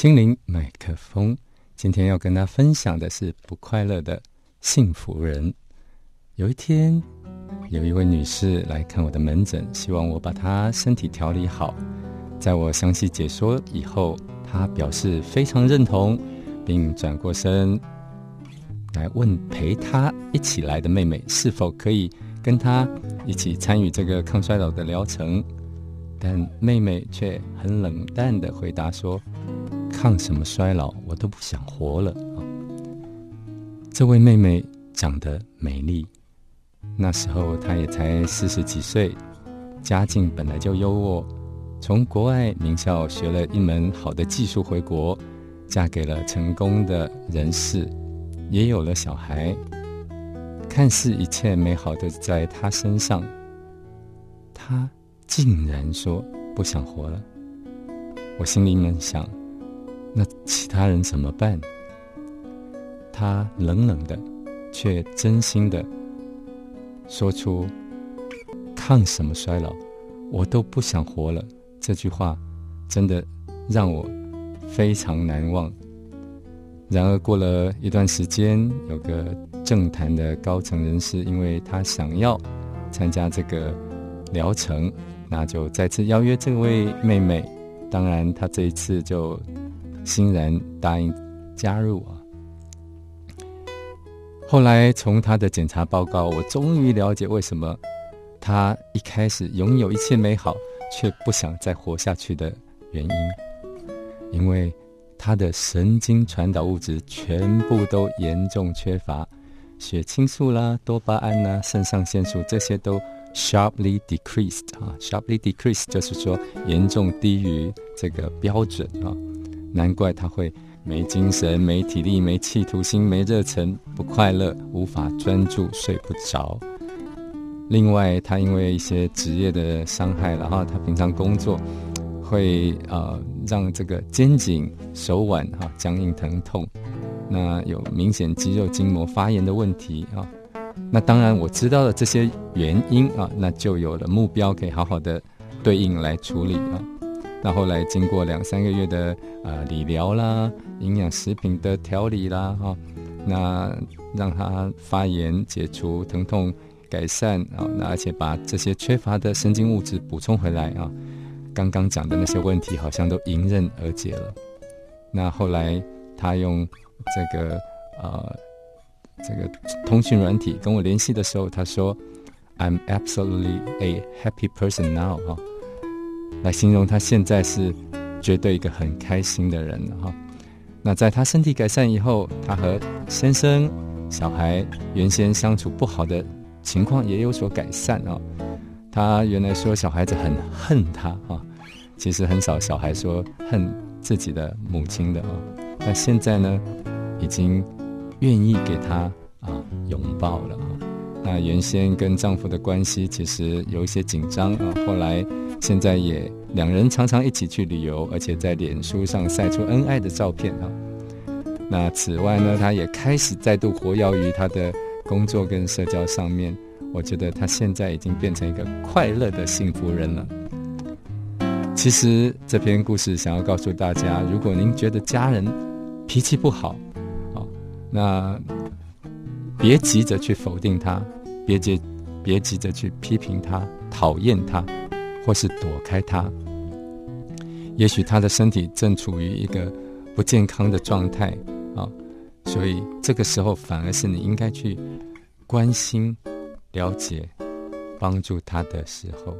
心灵麦克风，今天要跟大家分享的是不快乐的幸福人。有一天，有一位女士来看我的门诊，希望我把她身体调理好。在我详细解说以后，她表示非常认同，并转过身来问陪她一起来的妹妹是否可以跟她一起参与这个抗衰老的疗程。但妹妹却很冷淡的回答说。抗什么衰老，我都不想活了！这位妹妹长得美丽，那时候她也才四十几岁，家境本来就优渥，从国外名校学了一门好的技术回国，嫁给了成功的人士，也有了小孩，看似一切美好的在她身上，她竟然说不想活了。我心里面想。那其他人怎么办？他冷冷的，却真心的说出：“抗什么衰老，我都不想活了。”这句话真的让我非常难忘。然而过了一段时间，有个政坛的高层人士，因为他想要参加这个疗程，那就再次邀约这位妹妹。当然，他这一次就。欣然答应加入啊！后来从他的检查报告，我终于了解为什么他一开始拥有一切美好，却不想再活下去的原因。因为他的神经传导物质全部都严重缺乏，血清素啦、多巴胺啦、肾上腺素这些都 sharply decreased 啊，sharply decreased 就是说严重低于这个标准啊。难怪他会没精神、没体力、没企图心、没热忱、不快乐、无法专注、睡不着。另外，他因为一些职业的伤害，然后他平常工作会呃让这个肩颈、手腕哈僵硬疼痛，那有明显肌肉筋膜发炎的问题啊。那当然我知道了这些原因啊，那就有了目标可以好好的对应来处理啊。那后来经过两三个月的呃理疗啦，营养食品的调理啦，哈，那让他发炎解除疼痛改善啊，那而且把这些缺乏的神经物质补充回来啊，刚刚讲的那些问题好像都迎刃而解了。那后来他用这个呃这个通讯软体跟我联系的时候，他说：“I'm absolutely a happy person now。”哈。来形容他现在是绝对一个很开心的人了哈。那在他身体改善以后，他和先生、小孩原先相处不好的情况也有所改善啊。他原来说小孩子很恨他啊，其实很少小孩说恨自己的母亲的啊。那现在呢，已经愿意给他啊拥抱了啊。那原先跟丈夫的关系其实有一些紧张啊，后来。现在也两人常常一起去旅游，而且在脸书上晒出恩爱的照片啊。那此外呢，他也开始再度活跃于他的工作跟社交上面。我觉得他现在已经变成一个快乐的幸福人了。其实这篇故事想要告诉大家，如果您觉得家人脾气不好，啊，那别急着去否定他，别急别急着去批评他，讨厌他。或是躲开他，也许他的身体正处于一个不健康的状态啊，所以这个时候反而是你应该去关心、了解、帮助他的时候。